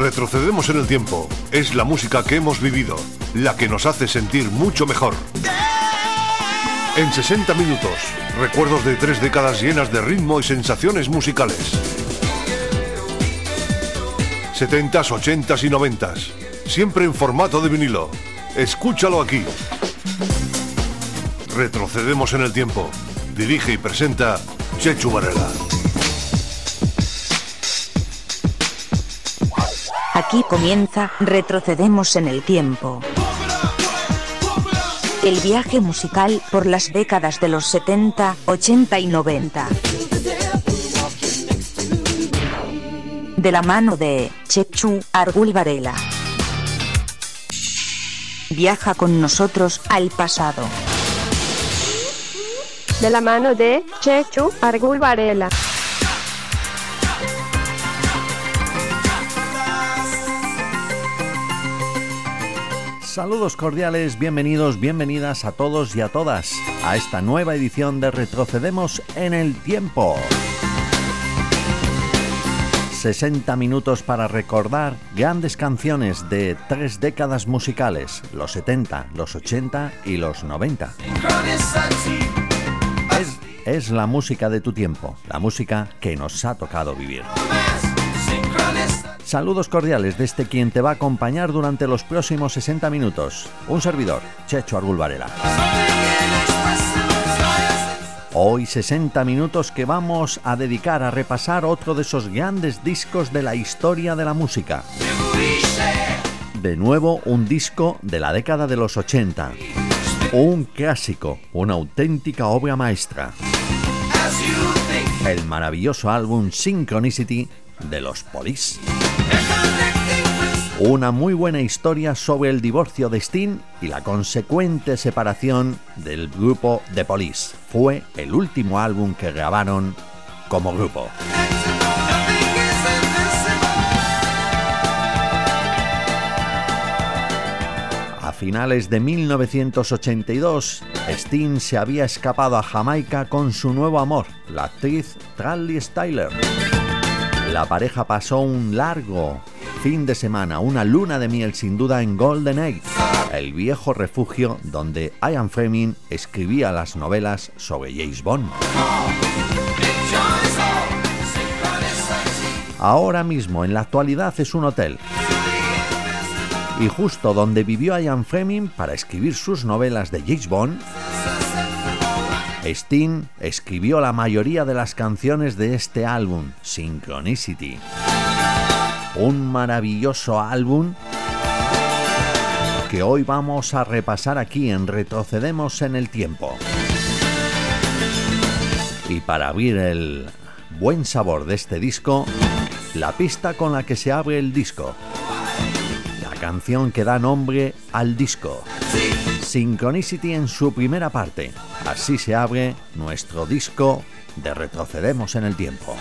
Retrocedemos en el tiempo. Es la música que hemos vivido, la que nos hace sentir mucho mejor. En 60 minutos, recuerdos de tres décadas llenas de ritmo y sensaciones musicales. 70s, 80s y 90s, siempre en formato de vinilo. Escúchalo aquí. Retrocedemos en el tiempo. Dirige y presenta Chechu Varela. Aquí comienza Retrocedemos en el tiempo. El viaje musical por las décadas de los 70, 80 y 90. De la mano de Chechu Argul Varela. Viaja con nosotros al pasado. De la mano de Chechu Argul Varela. Saludos cordiales, bienvenidos, bienvenidas a todos y a todas a esta nueva edición de Retrocedemos en el Tiempo. 60 minutos para recordar grandes canciones de tres décadas musicales, los 70, los 80 y los 90. Es, es la música de tu tiempo, la música que nos ha tocado vivir. Saludos cordiales desde quien te va a acompañar durante los próximos 60 minutos. Un servidor, Checho Argul Varela. Hoy 60 minutos que vamos a dedicar a repasar otro de esos grandes discos de la historia de la música. De nuevo un disco de la década de los 80. Un clásico, una auténtica obra maestra. El maravilloso álbum Synchronicity de los Police. Una muy buena historia sobre el divorcio de Sting y la consecuente separación del grupo The Police. Fue el último álbum que grabaron como grupo. A finales de 1982, Sting se había escapado a Jamaica con su nuevo amor, la actriz Trally Styler. La pareja pasó un largo fin de semana, una luna de miel sin duda en Golden Age, el viejo refugio donde Ian Fleming escribía las novelas sobre James Bond. Ahora mismo, en la actualidad, es un hotel. Y justo donde vivió Ian Fleming para escribir sus novelas de James Bond, Sting escribió la mayoría de las canciones de este álbum, Synchronicity. Un maravilloso álbum que hoy vamos a repasar aquí en Retrocedemos en el Tiempo. Y para abrir el buen sabor de este disco, la pista con la que se abre el disco. La canción que da nombre al disco. Synchronicity en su primera parte. Así se abre nuestro disco de Retrocedemos en el Tiempo.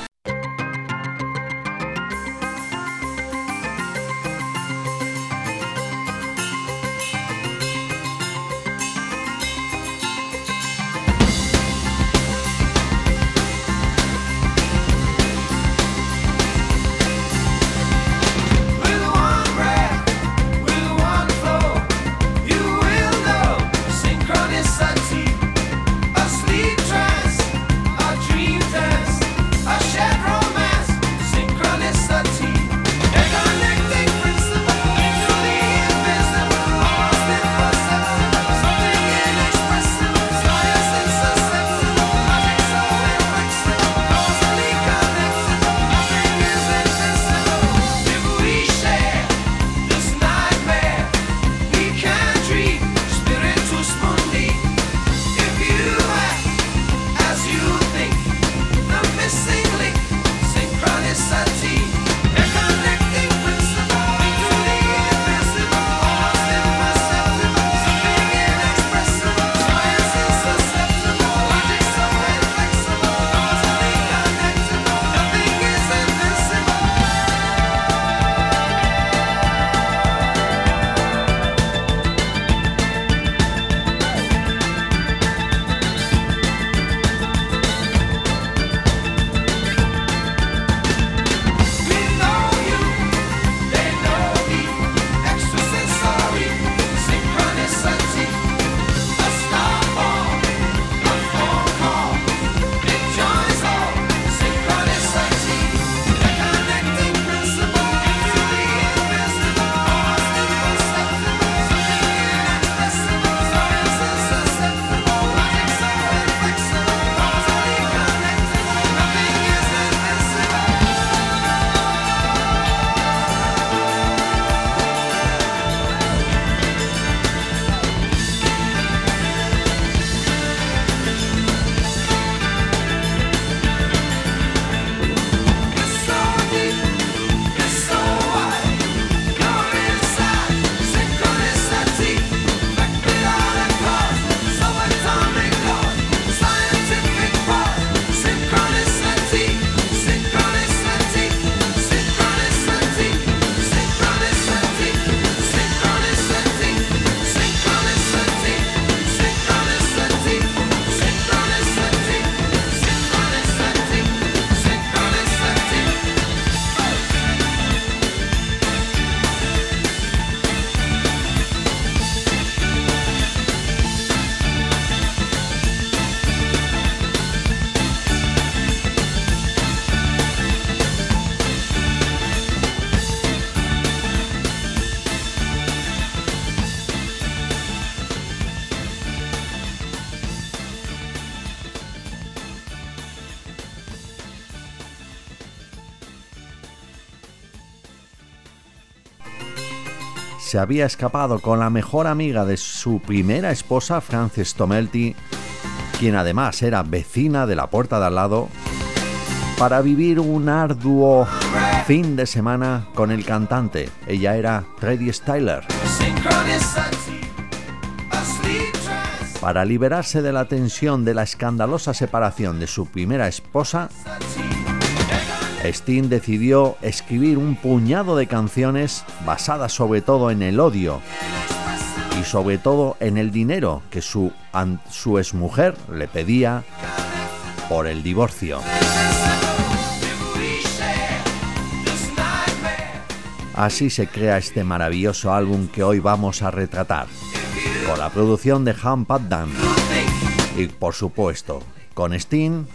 Había escapado con la mejor amiga de su primera esposa, Frances Tomelty, quien además era vecina de la puerta de al lado, para vivir un arduo fin de semana con el cantante. Ella era Freddie Styler. Para liberarse de la tensión de la escandalosa separación de su primera esposa, Sting decidió escribir un puñado de canciones basadas sobre todo en el odio y sobre todo en el dinero que su, su exmujer le pedía por el divorcio. Así se crea este maravilloso álbum que hoy vamos a retratar, con la producción de Han Paddan y por supuesto con Sting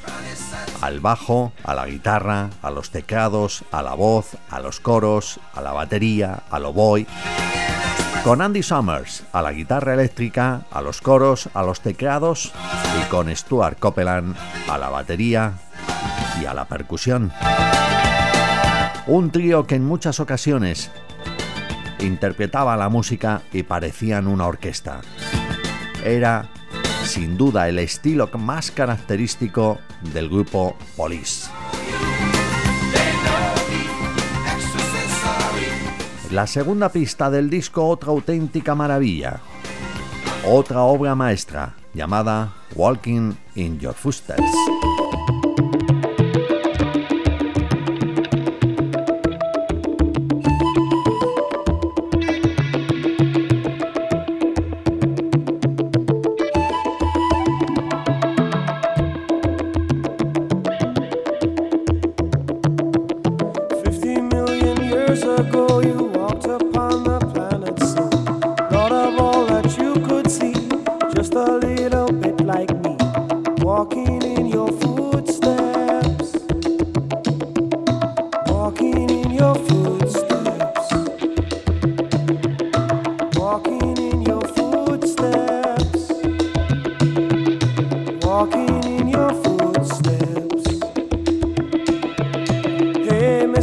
al bajo, a la guitarra, a los teclados, a la voz, a los coros, a la batería, al oboe. Con Andy Summers a la guitarra eléctrica, a los coros, a los teclados y con Stuart Copeland a la batería y a la percusión. Un trío que en muchas ocasiones interpretaba la música y parecían una orquesta. Era sin duda el estilo más característico del grupo Police. La segunda pista del disco otra auténtica maravilla, otra obra maestra llamada Walking in Your Footsteps.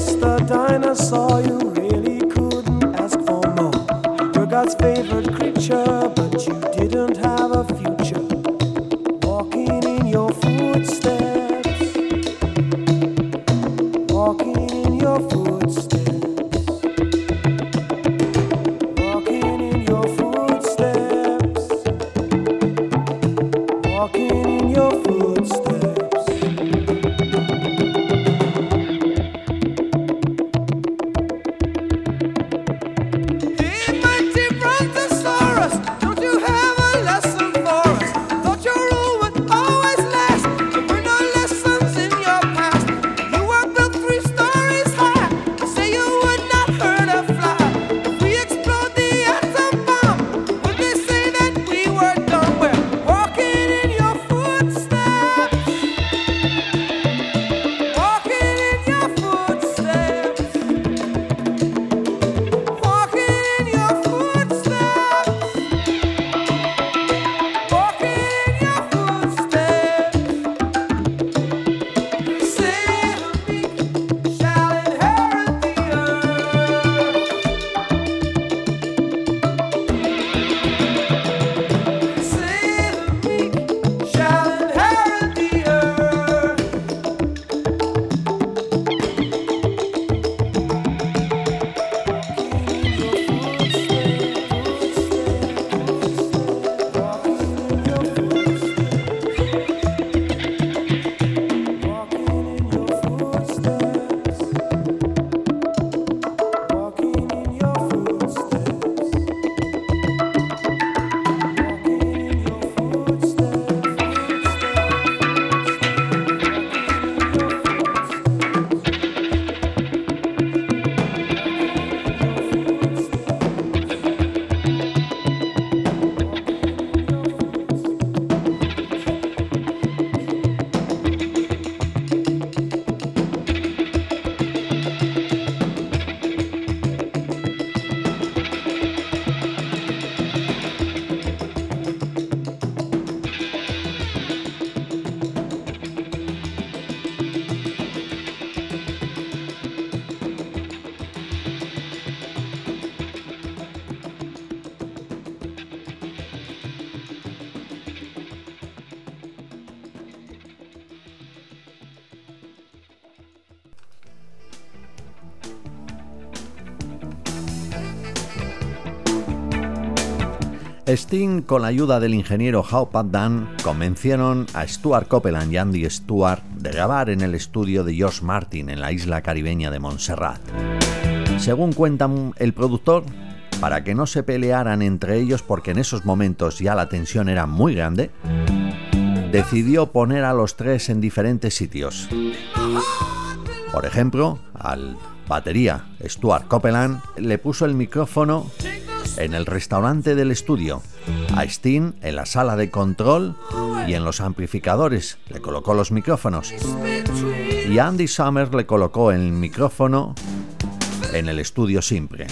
festa Sting, con la ayuda del ingeniero Pat Dan, convencieron a Stuart Copeland y Andy Stuart de grabar en el estudio de George Martin en la isla caribeña de Montserrat. Según cuenta el productor, para que no se pelearan entre ellos porque en esos momentos ya la tensión era muy grande, decidió poner a los tres en diferentes sitios. Por ejemplo, al batería Stuart Copeland le puso el micrófono en el restaurante del estudio, a Steen en la sala de control y en los amplificadores le colocó los micrófonos. Y Andy Summers le colocó el micrófono en el estudio simple.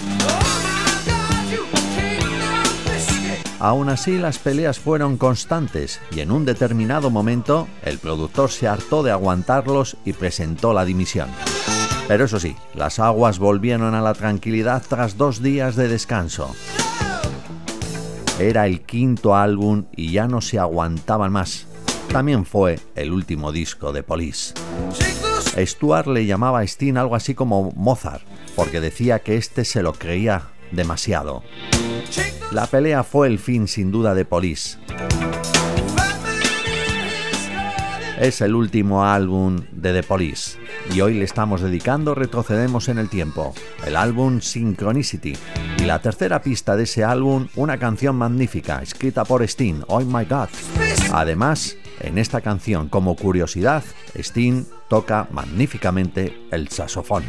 Aún así, las peleas fueron constantes y en un determinado momento el productor se hartó de aguantarlos y presentó la dimisión. Pero eso sí, las aguas volvieron a la tranquilidad tras dos días de descanso. Era el quinto álbum y ya no se aguantaban más. También fue el último disco de Police. Stuart le llamaba a Steen algo así como Mozart, porque decía que este se lo creía demasiado. La pelea fue el fin sin duda de Police. Es el último álbum de The Police y hoy le estamos dedicando Retrocedemos en el Tiempo, el álbum Synchronicity y la tercera pista de ese álbum, una canción magnífica escrita por Sting, Oh My God. Además, en esta canción, como curiosidad, Sting toca magníficamente el saxofón.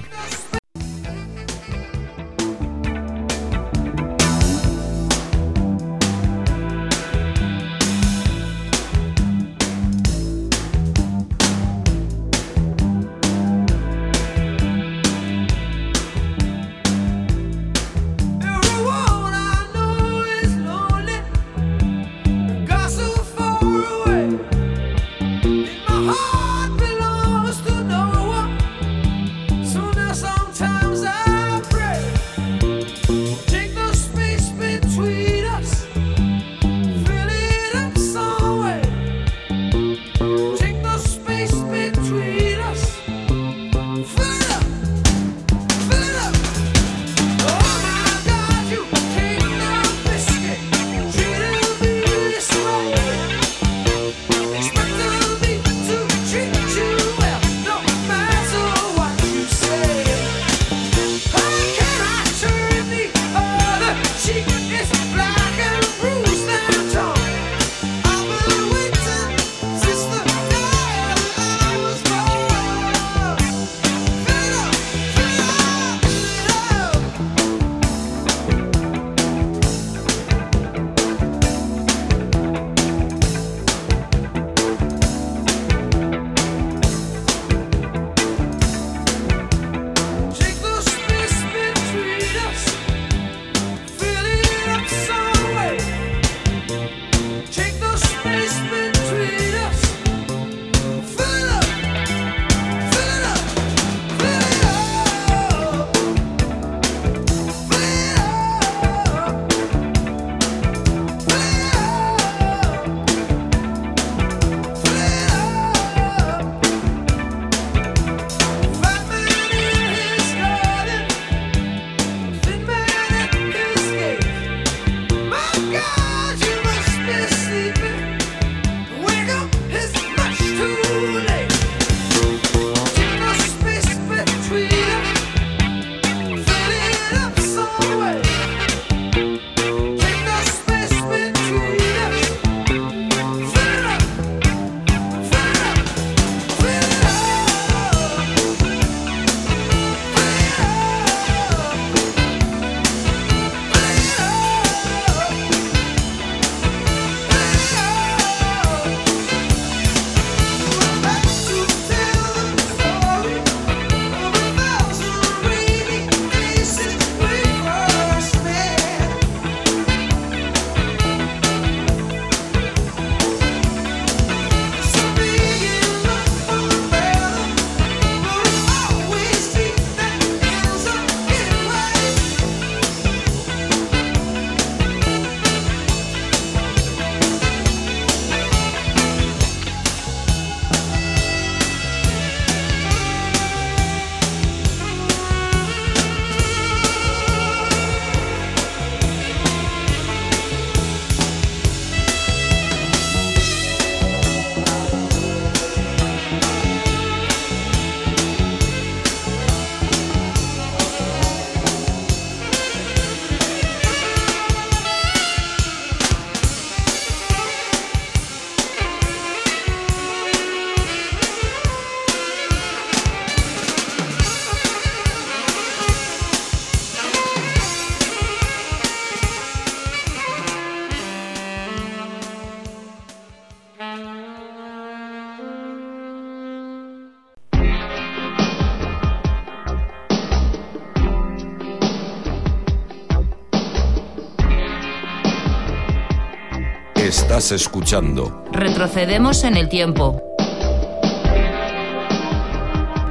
Estás escuchando. Retrocedemos en el tiempo.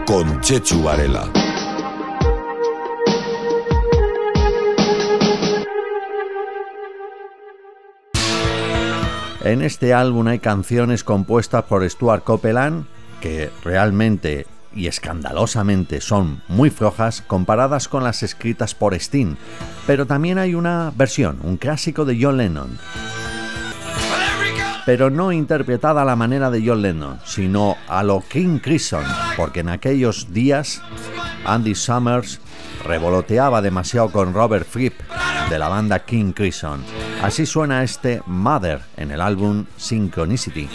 Con Chechu Varela. En este álbum hay canciones compuestas por Stuart Copeland que realmente y escandalosamente son muy flojas comparadas con las escritas por Sting, pero también hay una versión, un clásico de John Lennon. Pero no interpretada a la manera de John Lennon, sino a lo King Crimson, porque en aquellos días Andy Summers revoloteaba demasiado con Robert Fripp de la banda King Crimson. Así suena este Mother en el álbum Synchronicity.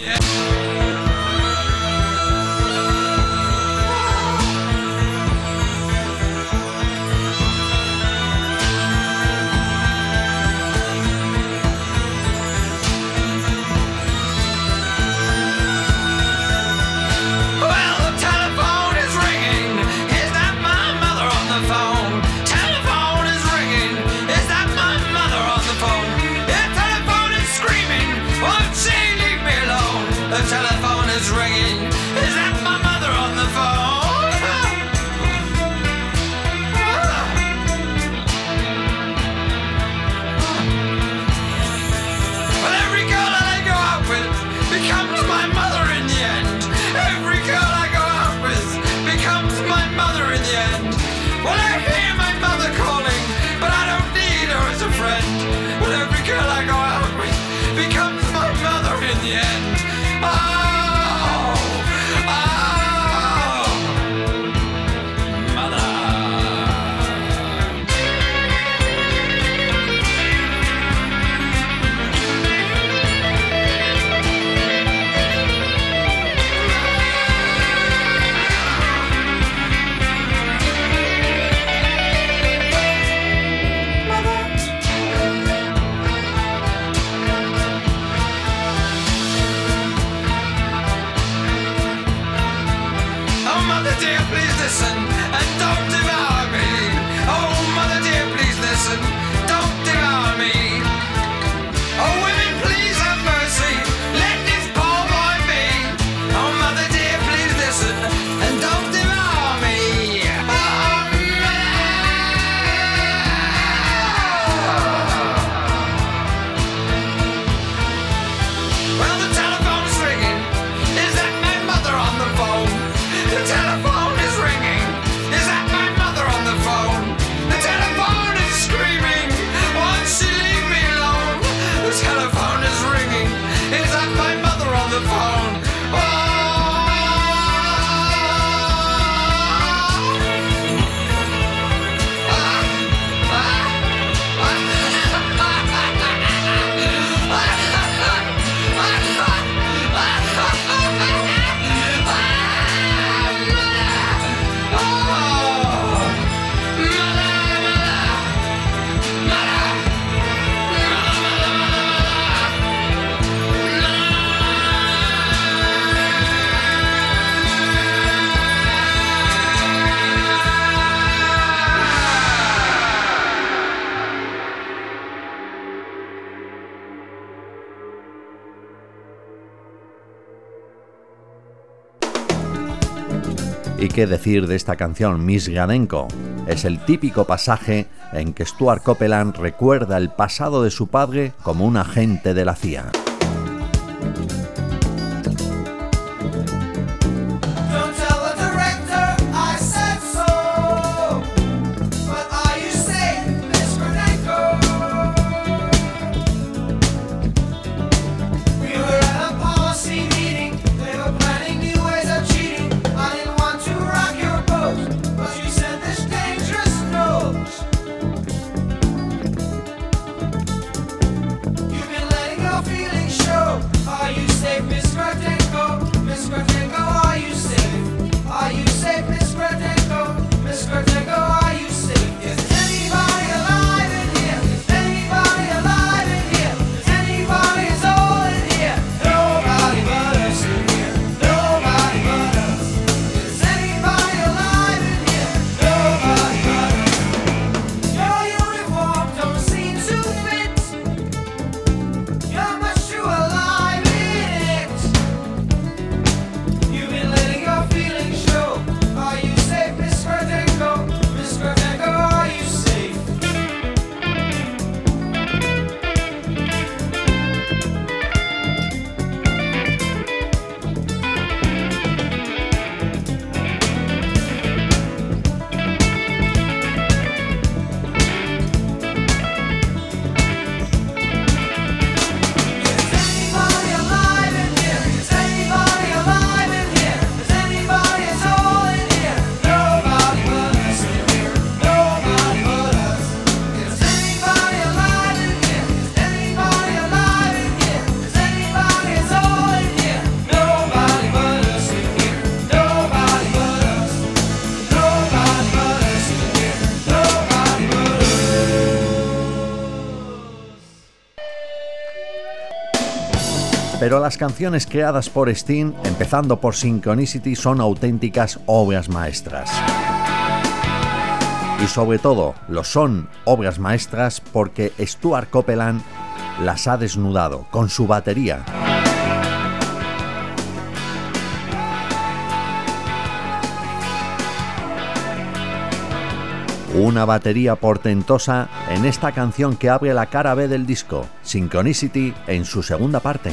Qué decir de esta canción, Miss Gadenko. Es el típico pasaje en que Stuart Copeland recuerda el pasado de su padre como un agente de la CIA. Pero las canciones creadas por Sting, empezando por Synchronicity, son auténticas obras maestras. Y sobre todo, lo son obras maestras porque Stuart Copeland las ha desnudado con su batería. Una batería portentosa en esta canción que abre la cara B del disco, Synchronicity en su segunda parte.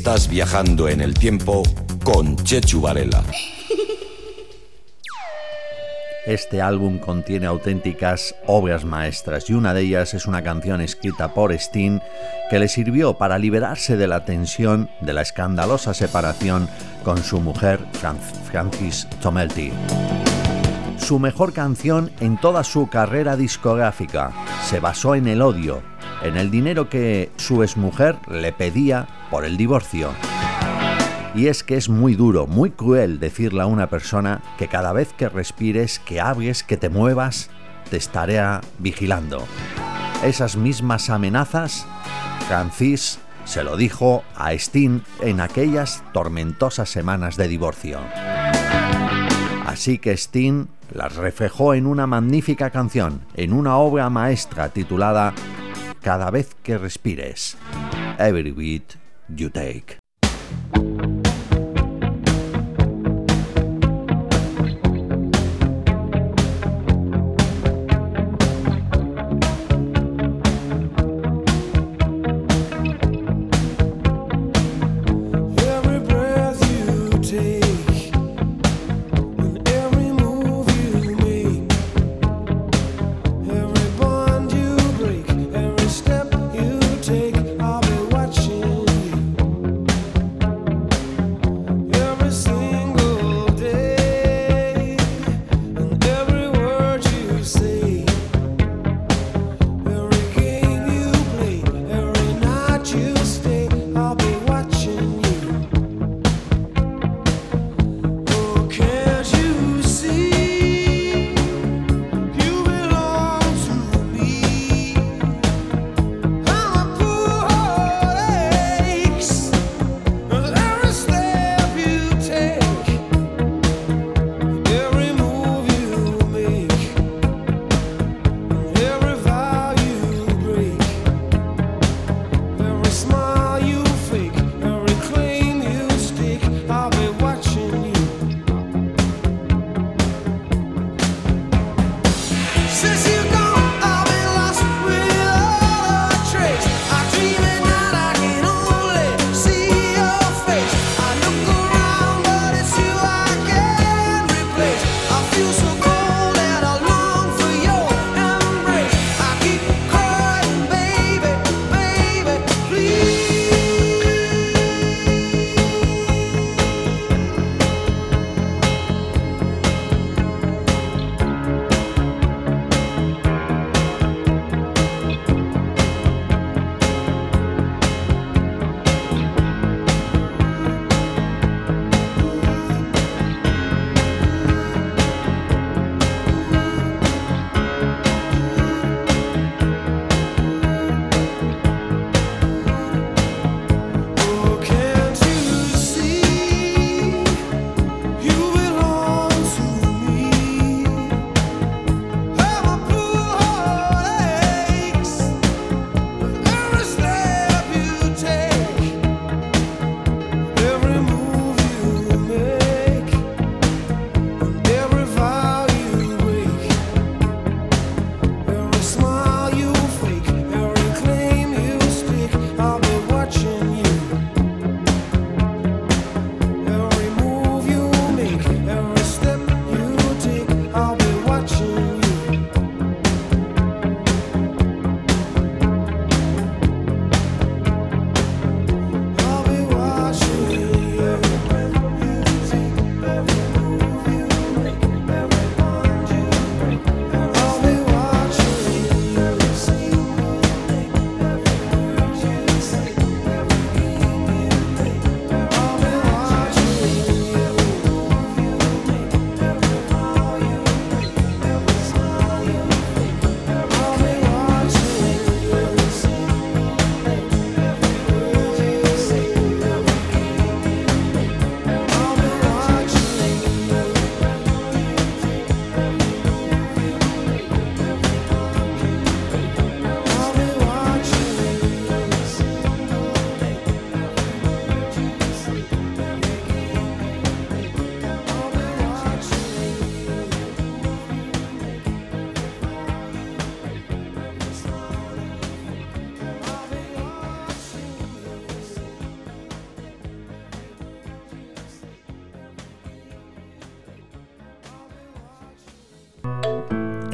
Estás viajando en el tiempo con Chechu Varela. Este álbum contiene auténticas obras maestras y una de ellas es una canción escrita por Sting que le sirvió para liberarse de la tensión de la escandalosa separación con su mujer Francis Tomelty. Su mejor canción en toda su carrera discográfica se basó en el odio, en el dinero que su exmujer le pedía por el divorcio. Y es que es muy duro, muy cruel decirle a una persona que cada vez que respires, que hables, que te muevas, te estaré vigilando. Esas mismas amenazas, Francis se lo dijo a Steen en aquellas tormentosas semanas de divorcio. Así que Steen las reflejó en una magnífica canción, en una obra maestra titulada Cada vez que respires, Every Beat You Take.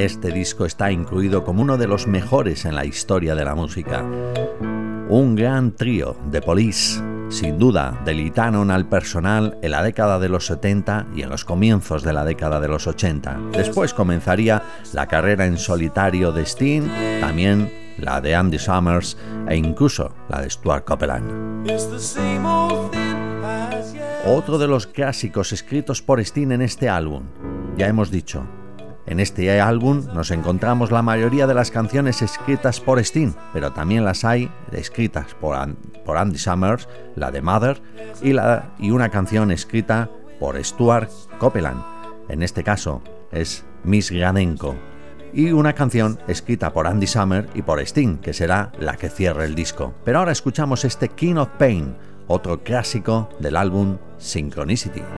Este disco está incluido como uno de los mejores en la historia de la música. Un gran trío de Police, sin duda delitaron al personal en la década de los 70 y en los comienzos de la década de los 80. Después comenzaría la carrera en solitario de Sting, también la de Andy Summers e incluso la de Stuart Copeland. Otro de los clásicos escritos por Sting en este álbum, ya hemos dicho, en este álbum nos encontramos la mayoría de las canciones escritas por Sting, pero también las hay escritas por, Andy Summers, la de Mother, y, una canción escrita por Stuart Copeland. En este caso es Miss Gradenko. Y una canción escrita por Andy Summers y por Sting, que será la que cierre el disco. Pero ahora escuchamos este King of Pain, otro clásico del álbum Synchronicity.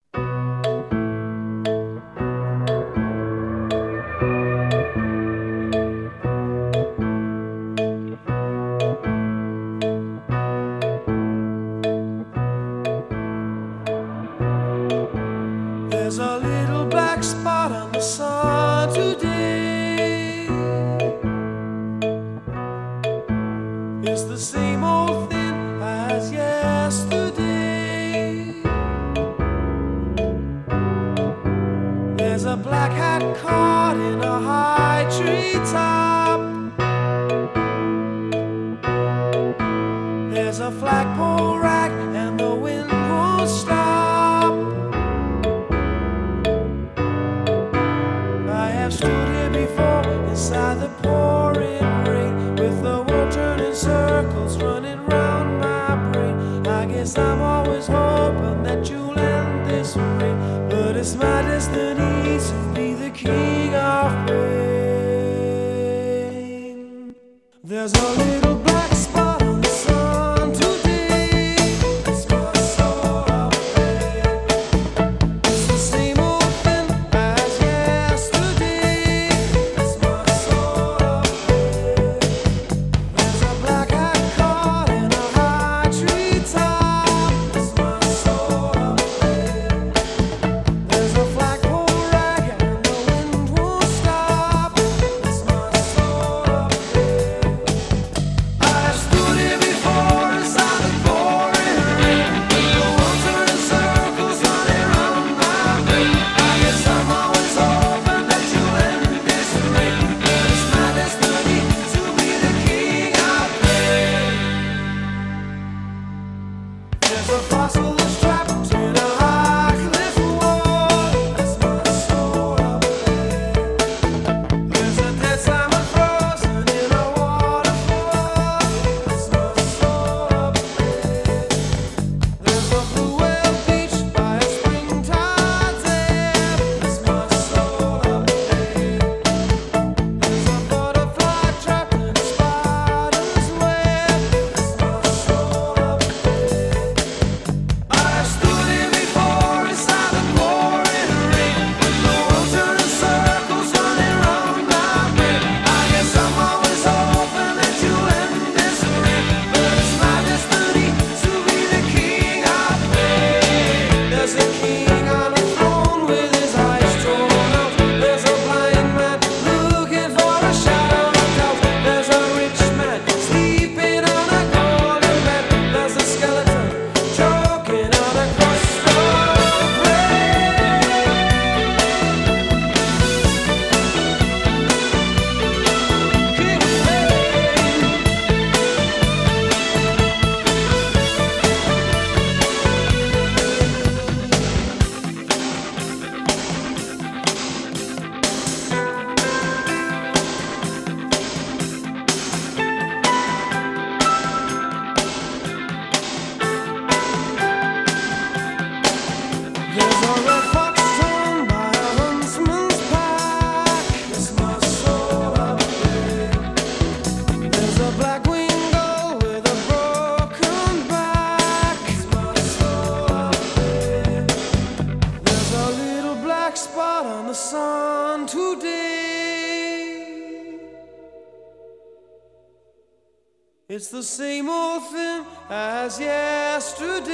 It's the same old thing as yesterday.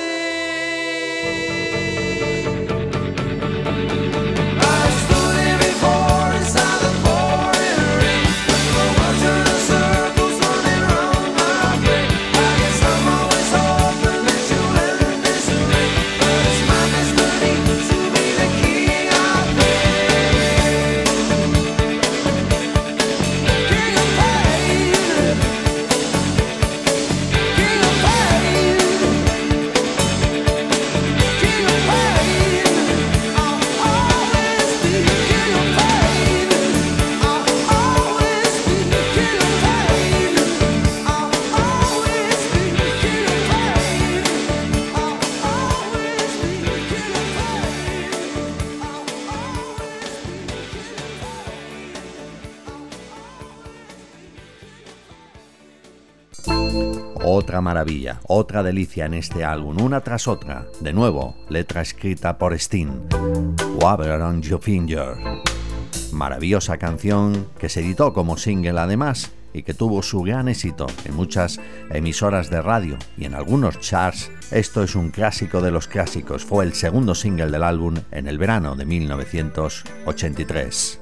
Maravilla, otra delicia en este álbum, una tras otra. De nuevo, letra escrita por Sting. Waver on Your Finger. Maravillosa canción que se editó como single además y que tuvo su gran éxito en muchas emisoras de radio y en algunos charts. Esto es un clásico de los clásicos. Fue el segundo single del álbum en el verano de 1983.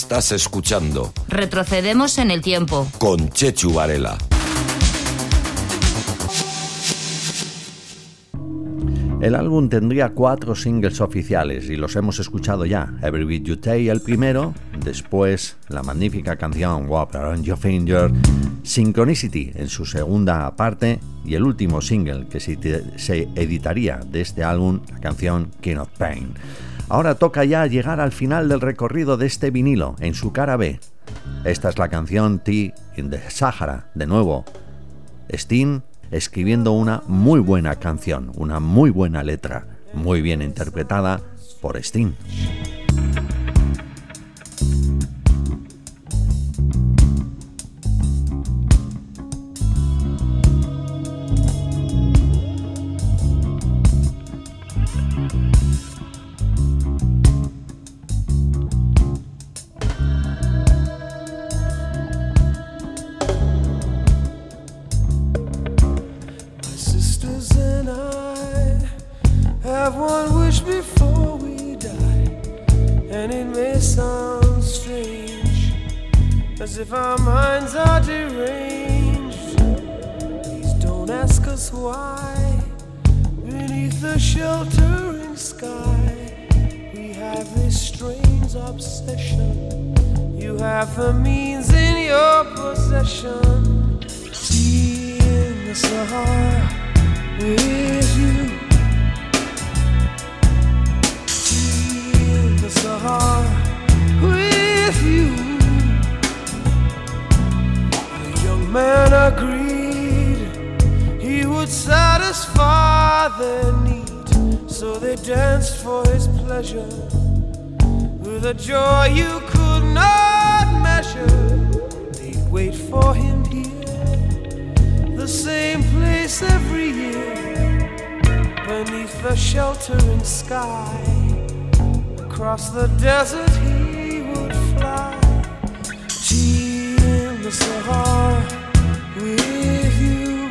Estás escuchando Retrocedemos en el tiempo con Chechu Varela. El álbum tendría cuatro singles oficiales y los hemos escuchado ya. Every Beat You Take, el primero, después la magnífica canción Walk Around Your Finger, Synchronicity en su segunda parte y el último single que se, editaría de este álbum, la canción King of Pain. Ahora toca ya llegar al final del recorrido de este vinilo, en su cara B. Esta es la canción Tea in the Sahara, de nuevo. Sting escribiendo una muy buena canción, una muy buena letra, muy bien interpretada por Sting. Strange obsession. You have the means in your possession. Tea in the Sahara with you. Tea in the Sahara with you. The young man agreed he would satisfy their need. So they danced for his pleasure a joy you could not measure. They'd wait for him here, the same place every year, beneath the sheltering sky. Across the desert he would fly. Tea in the Sahara with you.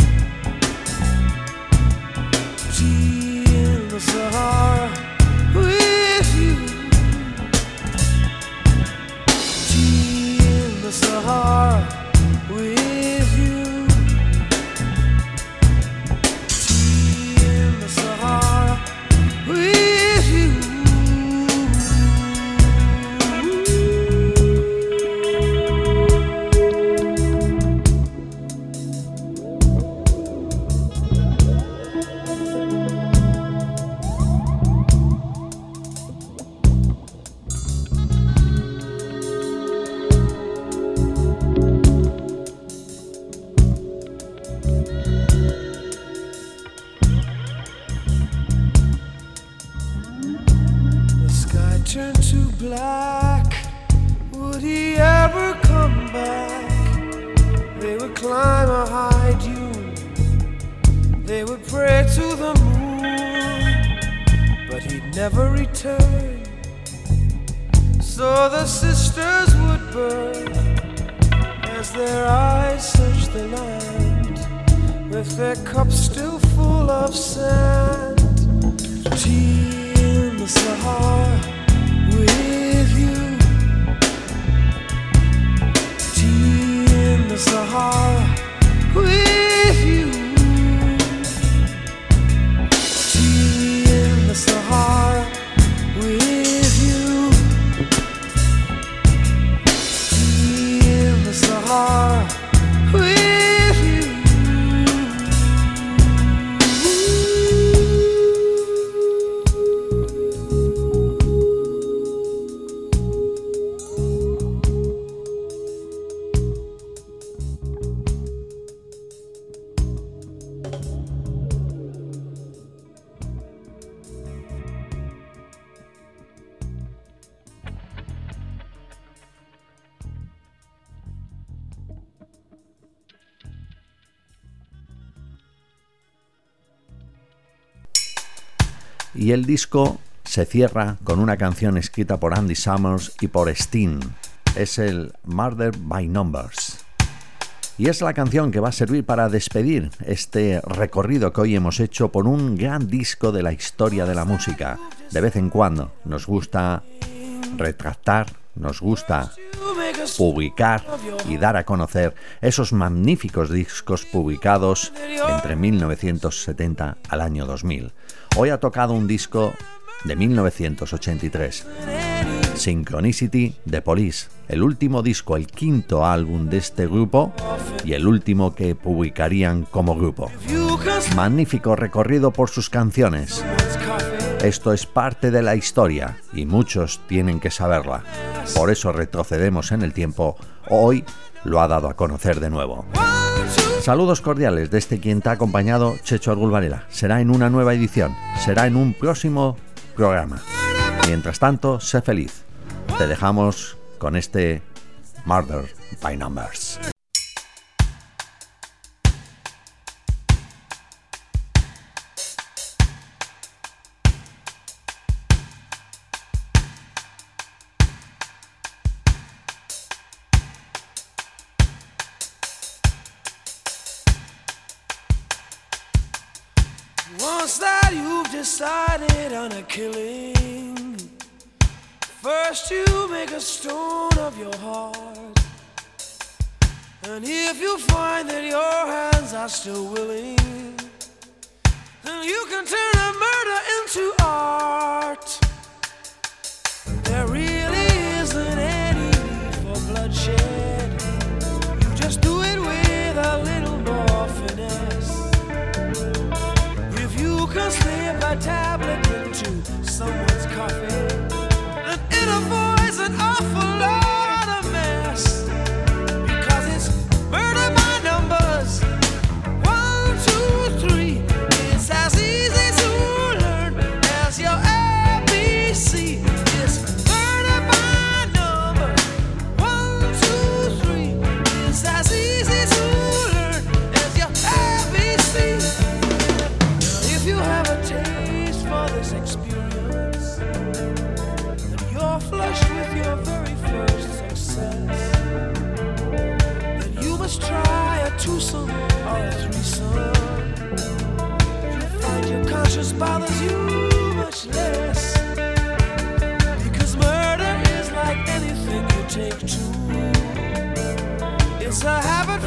in the Sahara y el disco se cierra con una canción escrita por Andy Summers y por Sting. Es el Murder by Numbers. Y es la canción que va a servir para despedir este recorrido que hoy hemos hecho por un gran disco de la historia de la música. De vez en cuando nos gusta retractar, nos gusta publicar y dar a conocer esos magníficos discos publicados entre 1970 al año 2000. Hoy ha tocado un disco de 1983, Synchronicity de Police, el último disco, el quinto álbum de este grupo y el último que publicarían como grupo. Magnífico recorrido por sus canciones. Esto es parte de la historia y muchos tienen que saberla. Por eso retrocedemos en el tiempo. Hoy lo ha dado a conocer de nuevo. Saludos cordiales de este quien te ha acompañado, Checho Argul Varela. Será en una nueva edición, será en un próximo programa. Mientras tanto, sé feliz. Te dejamos con este Murder by Numbers. have it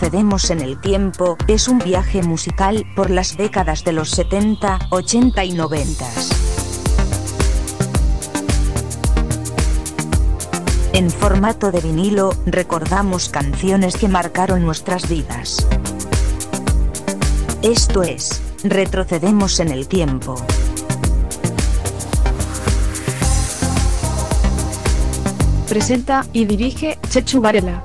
Retrocedemos en el tiempo es un viaje musical por las décadas de los 70, 80 y 90. En formato de vinilo, recordamos canciones que marcaron nuestras vidas. Esto es, retrocedemos en el tiempo. Presenta y dirige Chechu Varela.